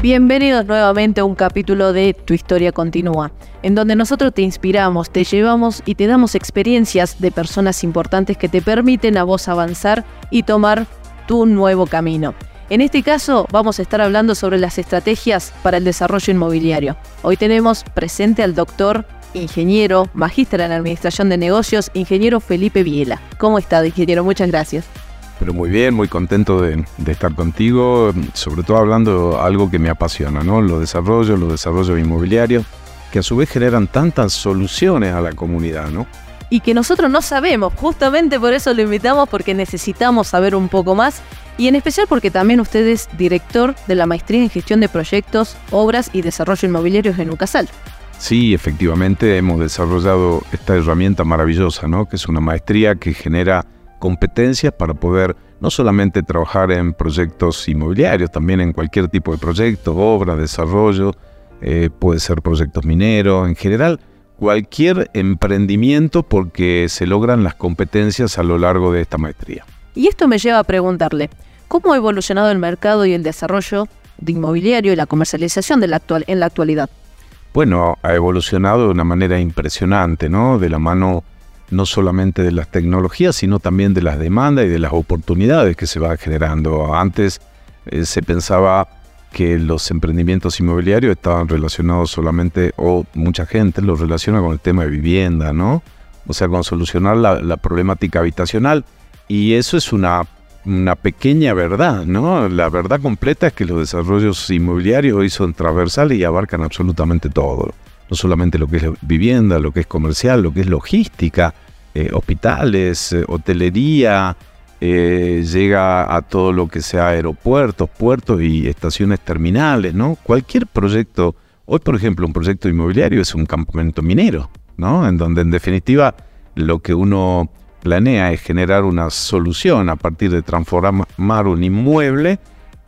Bienvenidos nuevamente a un capítulo de Tu historia continúa, en donde nosotros te inspiramos, te llevamos y te damos experiencias de personas importantes que te permiten a vos avanzar y tomar tu nuevo camino. En este caso vamos a estar hablando sobre las estrategias para el desarrollo inmobiliario. Hoy tenemos presente al doctor, ingeniero, magíster en administración de negocios, ingeniero Felipe Viela. ¿Cómo está, ingeniero? Muchas gracias. Pero muy bien, muy contento de, estar contigo, sobre todo hablando algo que me apasiona, ¿no? Los desarrollos, los desarrollos inmobiliarios, que a su vez generan tantas soluciones a la comunidad, ¿no? Y que nosotros no sabemos, justamente por eso lo invitamos, porque necesitamos saber un poco más, y en especial porque también usted es director de la Maestría en Gestión de Proyectos, Obras y Desarrollo Inmobiliarios en UCASAL. Sí, efectivamente hemos desarrollado esta herramienta maravillosa, ¿no? Que es una maestría que genera competencias para poder no solamente trabajar en proyectos inmobiliarios, también en cualquier tipo de proyecto, obra, desarrollo, eh, puede ser proyectos mineros, en general cualquier emprendimiento porque se logran las competencias a lo largo de esta maestría. Y esto me lleva a preguntarle, ¿cómo ha evolucionado el mercado y el desarrollo de inmobiliario y la comercialización de la actual, en la actualidad? Bueno, ha evolucionado de una manera impresionante, ¿no? De la mano no solamente de las tecnologías, sino también de las demandas y de las oportunidades que se van generando. Antes eh, se pensaba que los emprendimientos inmobiliarios estaban relacionados solamente, o mucha gente los relaciona con el tema de vivienda, ¿no? O sea, con solucionar la, problemática habitacional. Y eso es una, una pequeña verdad, ¿no? La verdad completa es que los desarrollos inmobiliarios hoy son transversales y abarcan absolutamente todo no solamente lo que es vivienda, lo que es comercial, lo que es logística, eh, hospitales, eh, hotelería, eh, llega a todo lo que sea aeropuertos, puertos y estaciones terminales, ¿no? Cualquier proyecto, hoy por ejemplo un proyecto inmobiliario es un campamento minero, ¿no? En donde en definitiva lo que uno planea es generar una solución a partir de transformar un inmueble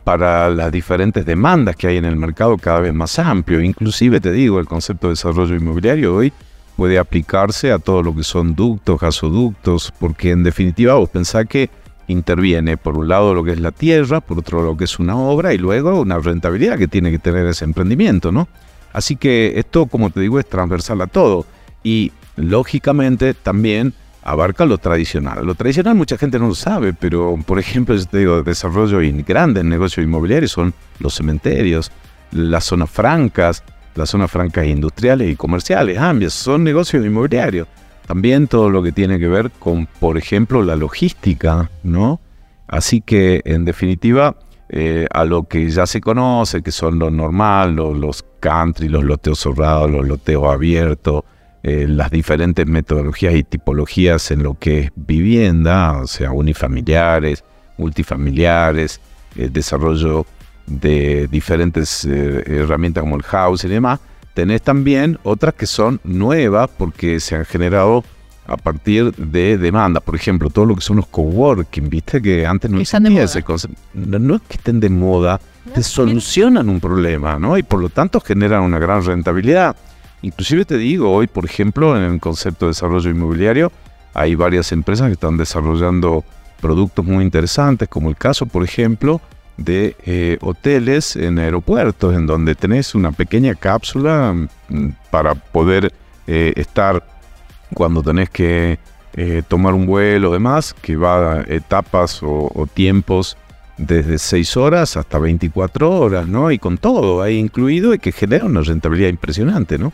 para las diferentes demandas que hay en el mercado cada vez más amplio. Inclusive, te digo, el concepto de desarrollo inmobiliario hoy puede aplicarse a todo lo que son ductos, gasoductos, porque en definitiva vos pensás que interviene por un lado lo que es la tierra, por otro lo que es una obra y luego una rentabilidad que tiene que tener ese emprendimiento, ¿no? Así que esto, como te digo, es transversal a todo y lógicamente también abarca lo tradicional. Lo tradicional mucha gente no lo sabe, pero por ejemplo, yo te digo, desarrollo y grandes negocios inmobiliarios son los cementerios, las zonas francas, las zonas francas industriales y comerciales, ambias, son negocios inmobiliarios. También todo lo que tiene que ver con, por ejemplo, la logística, ¿no? Así que, en definitiva, eh, a lo que ya se conoce, que son lo normal, los, los country, los loteos cerrados, los loteos abiertos, eh, las diferentes metodologías y tipologías en lo que es vivienda, o sea, unifamiliares, multifamiliares, el eh, desarrollo de diferentes eh, herramientas como el house y demás, tenés también otras que son nuevas porque se han generado a partir de demanda. Por ejemplo, todo lo que son los coworking, viste que antes no existía ese concepto. No, es que estén de moda, te solucionan un problema, ¿no? Y por lo tanto generan una gran rentabilidad. Inclusive te digo, hoy por ejemplo en el concepto de desarrollo inmobiliario hay varias empresas que están desarrollando productos muy interesantes, como el caso por ejemplo de eh, hoteles en aeropuertos, en donde tenés una pequeña cápsula mm, para poder eh, estar cuando tenés que eh, tomar un vuelo o demás, que va a etapas o, o tiempos desde 6 horas hasta 24 horas, ¿no? Y con todo ahí incluido y que genera una rentabilidad impresionante, ¿no?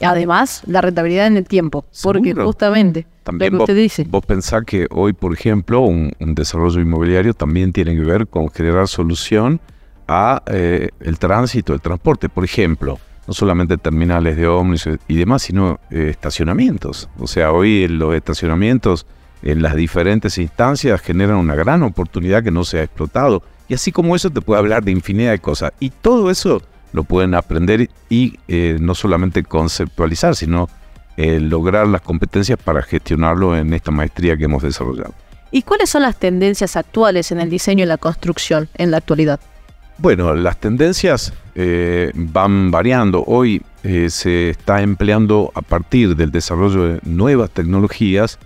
Además, la rentabilidad en el tiempo, porque justamente también vos, dice. Vos pensás que hoy, por ejemplo, un, desarrollo inmobiliario también tiene que ver con generar solución a eh, el tránsito, el transporte. Por ejemplo, no solamente terminales de ómnibus y demás, sino eh, estacionamientos. O sea, hoy los estacionamientos en las diferentes instancias generan una gran oportunidad que no se ha explotado. Y así como eso te puede hablar de infinidad de cosas. Y todo eso lo pueden aprender y eh, no solamente conceptualizar, sino eh, lograr las competencias para gestionarlo en esta maestría que hemos desarrollado. ¿Y cuáles son las tendencias actuales en el diseño y la construcción en la actualidad? Bueno, las tendencias eh, van variando. Hoy se está empleando a partir del desarrollo de nuevas tecnologías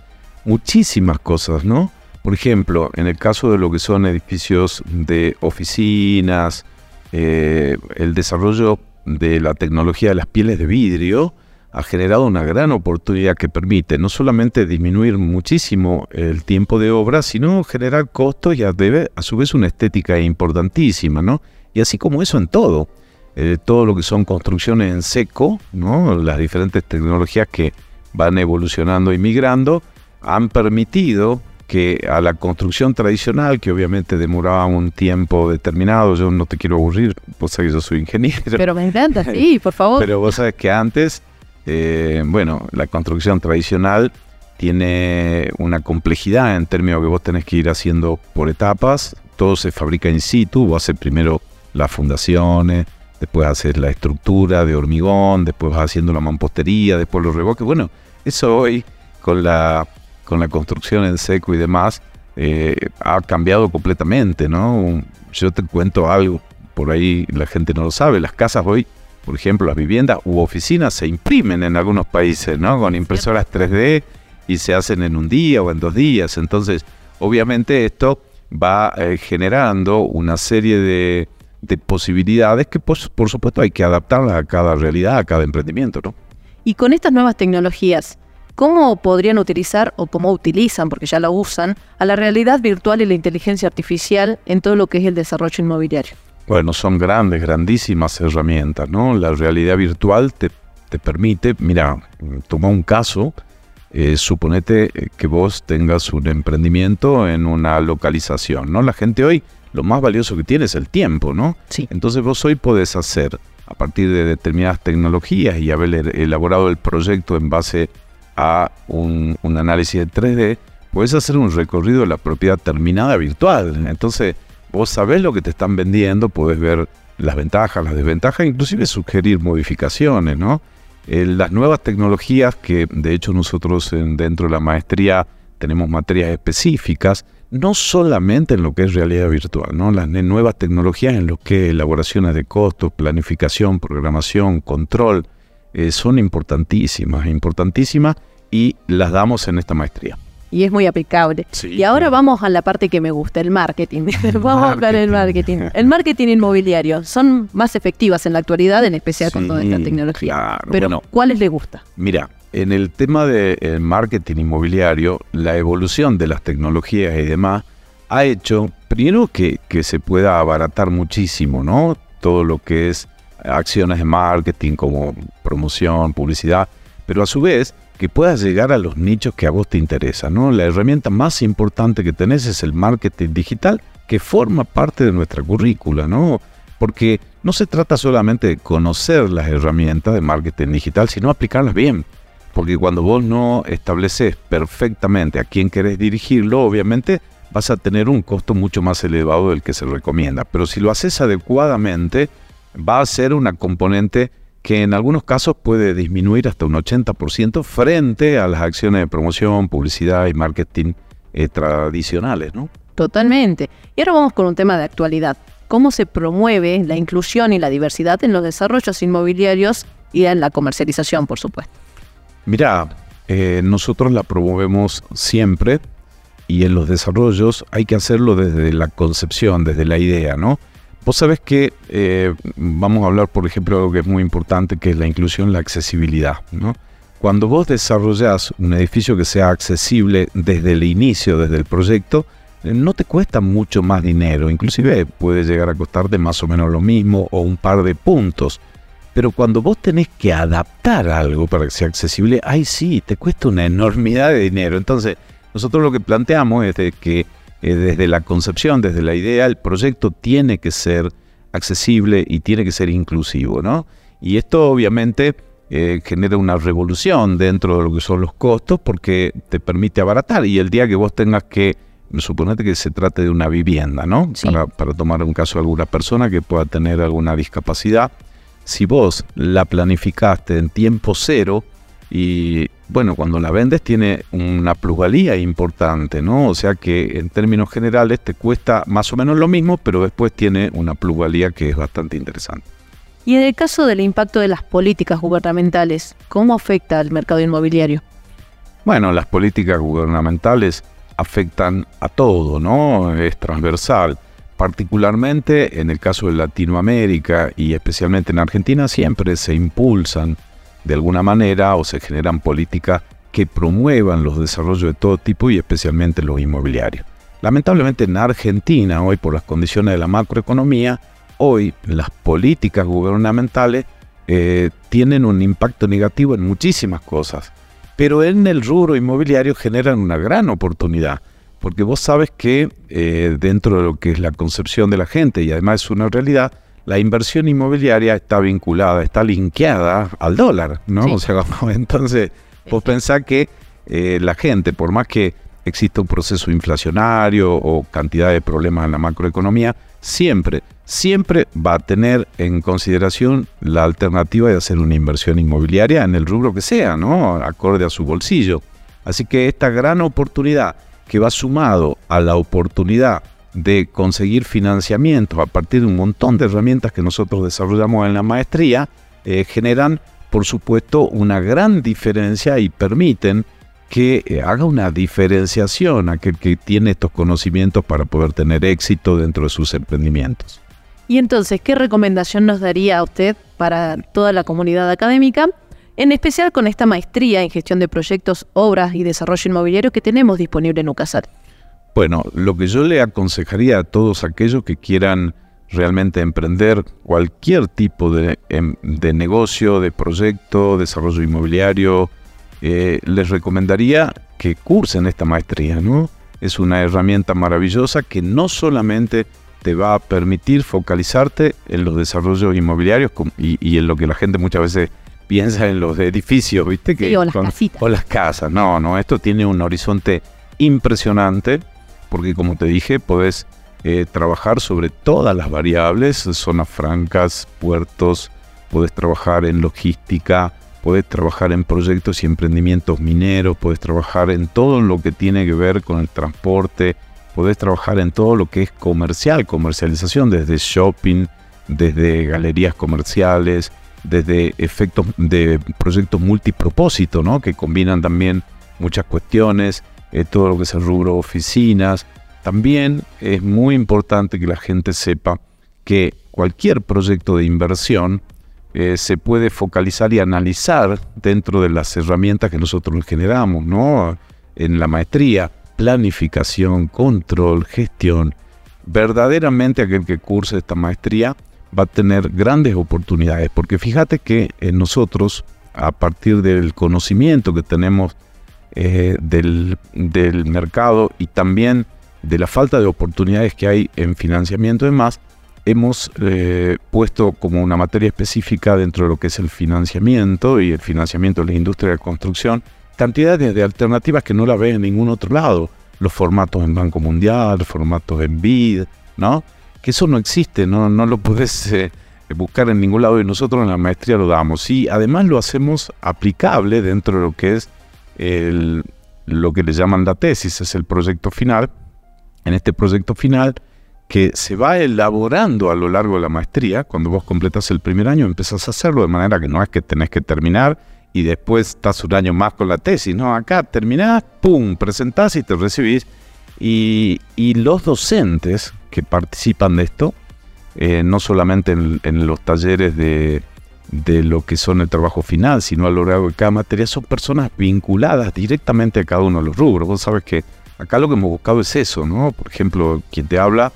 muchísimas cosas, ¿no? Por ejemplo, en el caso de lo que son edificios de oficinas, eh, el desarrollo de la tecnología de las pieles de vidrio ha generado una gran oportunidad que permite no solamente disminuir muchísimo el tiempo de obra, sino generar costos y a, a su vez una estética importantísima, ¿no? Y así como eso en todo, eh, todo lo que son construcciones en seco, ¿no? Las diferentes tecnologías que van evolucionando y migrando han permitido que a la construcción tradicional, que obviamente demoraba un tiempo determinado, yo no te quiero aburrir, vos sabés que yo soy ingeniero. Pero me encanta, sí, por favor. Pero vos sabés que antes, eh, bueno, la construcción tradicional tiene una complejidad en términos que vos tenés que ir haciendo por etapas, todo se fabrica in situ, vos haces primero las fundaciones, después haces la estructura de hormigón, después vas haciendo la mampostería, después los revoques, bueno, eso hoy con la con la construcción en seco y demás, eh, ha cambiado completamente, ¿no? Yo te cuento algo, por ahí la gente no lo sabe, las casas hoy, por ejemplo, las viviendas u oficinas se imprimen en algunos países, ¿no? Con impresoras 3D y se hacen en un día o en dos días. Entonces, obviamente esto va eh, generando una serie de, posibilidades que, por, por supuesto, hay que adaptarlas a cada realidad, a cada emprendimiento, ¿no? Y con estas nuevas tecnologías, ¿Cómo podrían utilizar o cómo utilizan, porque ya la usan, a la realidad virtual y la inteligencia artificial en todo lo que es el desarrollo inmobiliario? Bueno, son grandes, grandísimas herramientas, ¿no? La realidad virtual te, permite, mira, toma un caso, eh, suponete eh, que vos tengas un emprendimiento en una localización, ¿no? La gente hoy, lo más valioso que tiene es el tiempo, ¿no? Sí. Entonces vos hoy podés hacer, a partir de determinadas tecnologías y haber elaborado el proyecto en base a un, análisis de 3D, puedes hacer un recorrido de la propiedad terminada virtual. Entonces, vos sabés lo que te están vendiendo, puedes ver las ventajas, las desventajas, inclusive sugerir modificaciones, ¿no? las nuevas tecnologías que de hecho nosotros dentro de la maestría tenemos materias específicas, no solamente en lo que es realidad virtual, ¿no? Las nuevas tecnologías en lo que es elaboraciones de costos, planificación, programación, control, eh, son importantísimas, importantísimas y las damos en esta maestría. Y es muy aplicable. y ahora vamos a la parte que me gusta, el marketing. vamos a hablar del marketing. El marketing inmobiliario son más efectivas en la actualidad, en especial con toda esta tecnología. Pero ¿cuáles le gusta? Mira, en el tema del marketing inmobiliario, la evolución de las tecnologías y demás ha hecho, primero, que, que se pueda abaratar muchísimo, ¿no? Todo lo que es acciones de marketing como promoción, publicidad, pero a su vez que puedas llegar a los nichos que a vos te interesan. ¿no? La herramienta más importante que tenés es el marketing digital, que forma parte de nuestra currícula, ¿no? Porque no se trata solamente de conocer las herramientas de marketing digital, sino aplicarlas bien. Porque cuando vos no estableces perfectamente a quién querés dirigirlo, obviamente vas a tener un costo mucho más elevado del que se recomienda. Pero si lo haces adecuadamente, va a ser una componente que en algunos casos puede disminuir hasta un 80% frente a las acciones de promoción, publicidad y marketing eh, tradicionales, ¿no? Totalmente. Y ahora vamos con un tema de actualidad. ¿Cómo se promueve la inclusión y la diversidad en los desarrollos inmobiliarios y en la comercialización, por supuesto? Mira, eh, nosotros la promovemos siempre y en los desarrollos hay que hacerlo desde la concepción, desde la idea, ¿no? Vos sabés que eh, vamos a hablar, por ejemplo, de algo que es muy importante, que es la inclusión, la accesibilidad. ¿no? Cuando vos desarrollás un edificio que sea accesible desde el inicio, desde el proyecto, eh, no te cuesta mucho más dinero, inclusive puede llegar a costarte más o menos lo mismo o un par de puntos. Pero cuando vos tenés que adaptar algo para que sea accesible, ahí sí, te cuesta una enormidad de dinero. Entonces, nosotros lo que planteamos es que eh, desde la concepción, desde la idea, el proyecto tiene que ser accesible y tiene que ser inclusivo, ¿no? Y esto obviamente eh, genera una revolución dentro de lo que son los costos porque te permite abaratar y el día que vos tengas que, suponete que se trate de una vivienda, ¿no? Para, para tomar un caso de alguna persona que pueda tener alguna discapacidad, si vos la planificaste en tiempo cero, y bueno, cuando la vendes tiene una plusvalía importante, ¿no? O sea que en términos generales te cuesta más o menos lo mismo, pero después tiene una plusvalía que es bastante interesante. Y en el caso del impacto de las políticas gubernamentales, ¿cómo afecta al mercado inmobiliario? Bueno, las políticas gubernamentales afectan a todo, ¿no? Es transversal. particularmente en el caso de Latinoamérica y especialmente en Argentina, siempre se impulsan de alguna manera o se generan políticas que promuevan los desarrollos de todo tipo y especialmente los inmobiliarios. Lamentablemente en Argentina, hoy por las condiciones de la macroeconomía, hoy las políticas gubernamentales eh, tienen un impacto negativo en muchísimas cosas, pero en el rubro inmobiliario generan una gran oportunidad, porque vos sabes que eh, dentro de lo que es la concepción de la gente y además es una realidad, la inversión inmobiliaria está vinculada, está linkeada al dólar, ¿no? O sea, entonces vos pensás que eh, la gente, por más que exista un proceso inflacionario o cantidad de problemas en la macroeconomía, siempre, siempre va a tener en consideración la alternativa de hacer una inversión inmobiliaria en el rubro que sea, ¿no? Acorde a su bolsillo. Así que esta gran oportunidad que va sumado a la oportunidad de conseguir financiamiento a partir de un montón de herramientas que nosotros desarrollamos en la maestría, eh, generan, por supuesto, una gran diferencia y permiten que eh, haga una diferenciación aquel que tiene estos conocimientos para poder tener éxito dentro de sus emprendimientos. Y entonces, ¿qué recomendación nos daría a usted para toda la comunidad académica, en especial con esta maestría en gestión de proyectos, obras y desarrollo inmobiliario que tenemos disponible en UCASAT? Bueno, lo que yo le aconsejaría a todos aquellos que quieran realmente emprender cualquier tipo de, em, de negocio, de proyecto, desarrollo inmobiliario, eh, les recomendaría que cursen esta maestría, ¿no? Es una herramienta maravillosa que no solamente te va a permitir focalizarte en los desarrollos inmobiliarios y, en lo que la gente muchas veces piensa en los edificios, ¿viste? Que, o las casitas. O las casas. No, no, esto tiene un horizonte impresionante porque como te dije, podés eh, trabajar sobre todas las variables, zonas francas, puertos, podés trabajar en logística, podés trabajar en proyectos y emprendimientos mineros, podés trabajar en todo lo que tiene que ver con el transporte, podés trabajar en todo lo que es comercial, comercialización, desde shopping, desde galerías comerciales, desde efectos de proyectos multipropósito, ¿no? que combinan también muchas cuestiones, eh, todo lo que es el rubro oficinas. También es muy importante que la gente sepa que cualquier proyecto de inversión eh, se puede focalizar y analizar dentro de las herramientas que nosotros generamos, ¿no? En la maestría, planificación, control, gestión. Verdaderamente aquel que curse esta maestría va a tener grandes oportunidades, porque fíjate que nosotros, a partir del conocimiento que tenemos eh, del, del mercado y también de la falta de oportunidades que hay en financiamiento y demás, hemos eh, puesto como una materia específica dentro de lo que es el financiamiento y el financiamiento de la industria de construcción, cantidades de alternativas que no la ve en ningún otro lado. Los formatos en Banco Mundial, formatos en BID, ¿no? Que eso no existe, no, no lo puedes eh, buscar en ningún lado y nosotros en la maestría lo damos. Y además lo hacemos aplicable dentro de lo que es lo que le llaman la tesis, es el proyecto final. En este proyecto final que se va elaborando a lo largo de la maestría. Cuando vos completas el primer año, empezás a hacerlo de manera que no es que tenés que terminar y después estás un año más con la tesis. No, acá terminás, pum, presentás y te recibís. Y, los docentes que participan de esto, eh, no solamente en, los talleres de, de, lo que son el trabajo final, sino a lo largo de cada materia, son personas vinculadas directamente a cada uno de los rubros. Vos sabes que acá lo que hemos buscado es eso, ¿no? Por ejemplo, quien te habla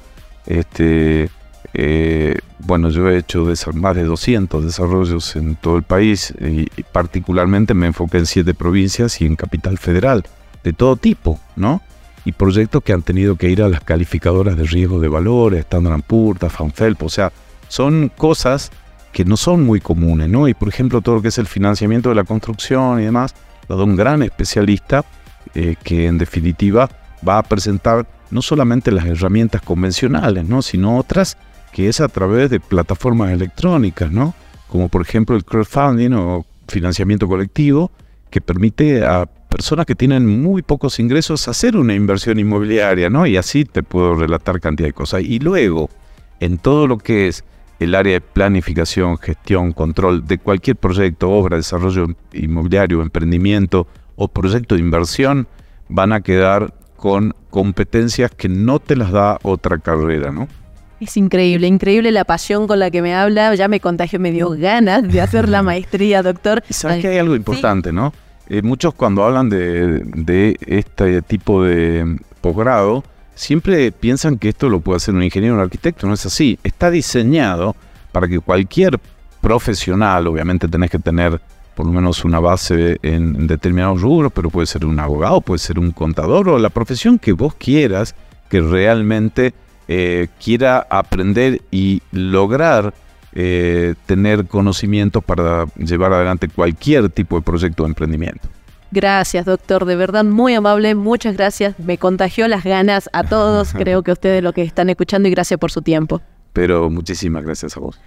este, eh, bueno, yo he hecho más de 200 desarrollos en todo el país y, particularmente me enfoqué en siete provincias y en Capital Federal, de todo tipo, ¿no? Y proyectos que han tenido que ir a las calificadoras de riesgo de valores, Standard Poor's, Fanfelp, o sea, son cosas que no son muy comunes, ¿no? Y por ejemplo, todo lo que es el financiamiento de la construcción y demás, lo da un gran especialista eh, que en definitiva va a presentar no solamente las herramientas convencionales, ¿no? sino otras que es a través de plataformas electrónicas, ¿no? como por ejemplo el crowdfunding o financiamiento colectivo, que permite a personas que tienen muy pocos ingresos hacer una inversión inmobiliaria, ¿no? Y así te puedo relatar cantidad de cosas. Y luego, en todo lo que es el área de planificación, gestión, control de cualquier proyecto, obra, desarrollo inmobiliario, emprendimiento o proyecto de inversión, van a quedar con competencias que no te las da otra carrera, ¿no? Es increíble, increíble la pasión con la que me habla. Ya me contagió, me dio ganas de hacer la maestría, doctor. sabes que hay algo importante, ¿no? Eh, muchos cuando hablan de, de este tipo de posgrado, siempre piensan que esto lo puede hacer un ingeniero o un arquitecto. No es así. Está diseñado para que cualquier profesional, obviamente tenés que tener por lo menos una base en, determinados rubros, pero puede ser un abogado, puede ser un contador o la profesión que vos quieras, que realmente eh, quiera aprender y lograr eh, tener conocimiento para llevar adelante cualquier tipo de proyecto de emprendimiento. Gracias, doctor, de verdad muy amable, muchas gracias. Me contagió las ganas a todos, creo que ustedes lo que están escuchando y gracias por su tiempo. Pero muchísimas gracias a vos.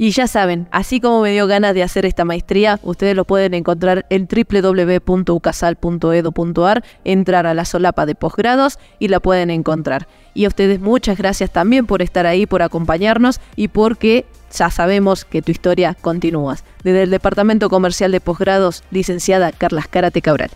Y ya saben, así como me dio ganas de hacer esta maestría, ustedes lo pueden encontrar en www.ucasal.edu.ar, entrar a la solapa de posgrados y la pueden encontrar. Y a ustedes muchas gracias también por estar ahí, por acompañarnos y porque ya sabemos que tu historia continúa. Desde el Departamento Comercial de Posgrados, licenciada Carla Cárate Cabral.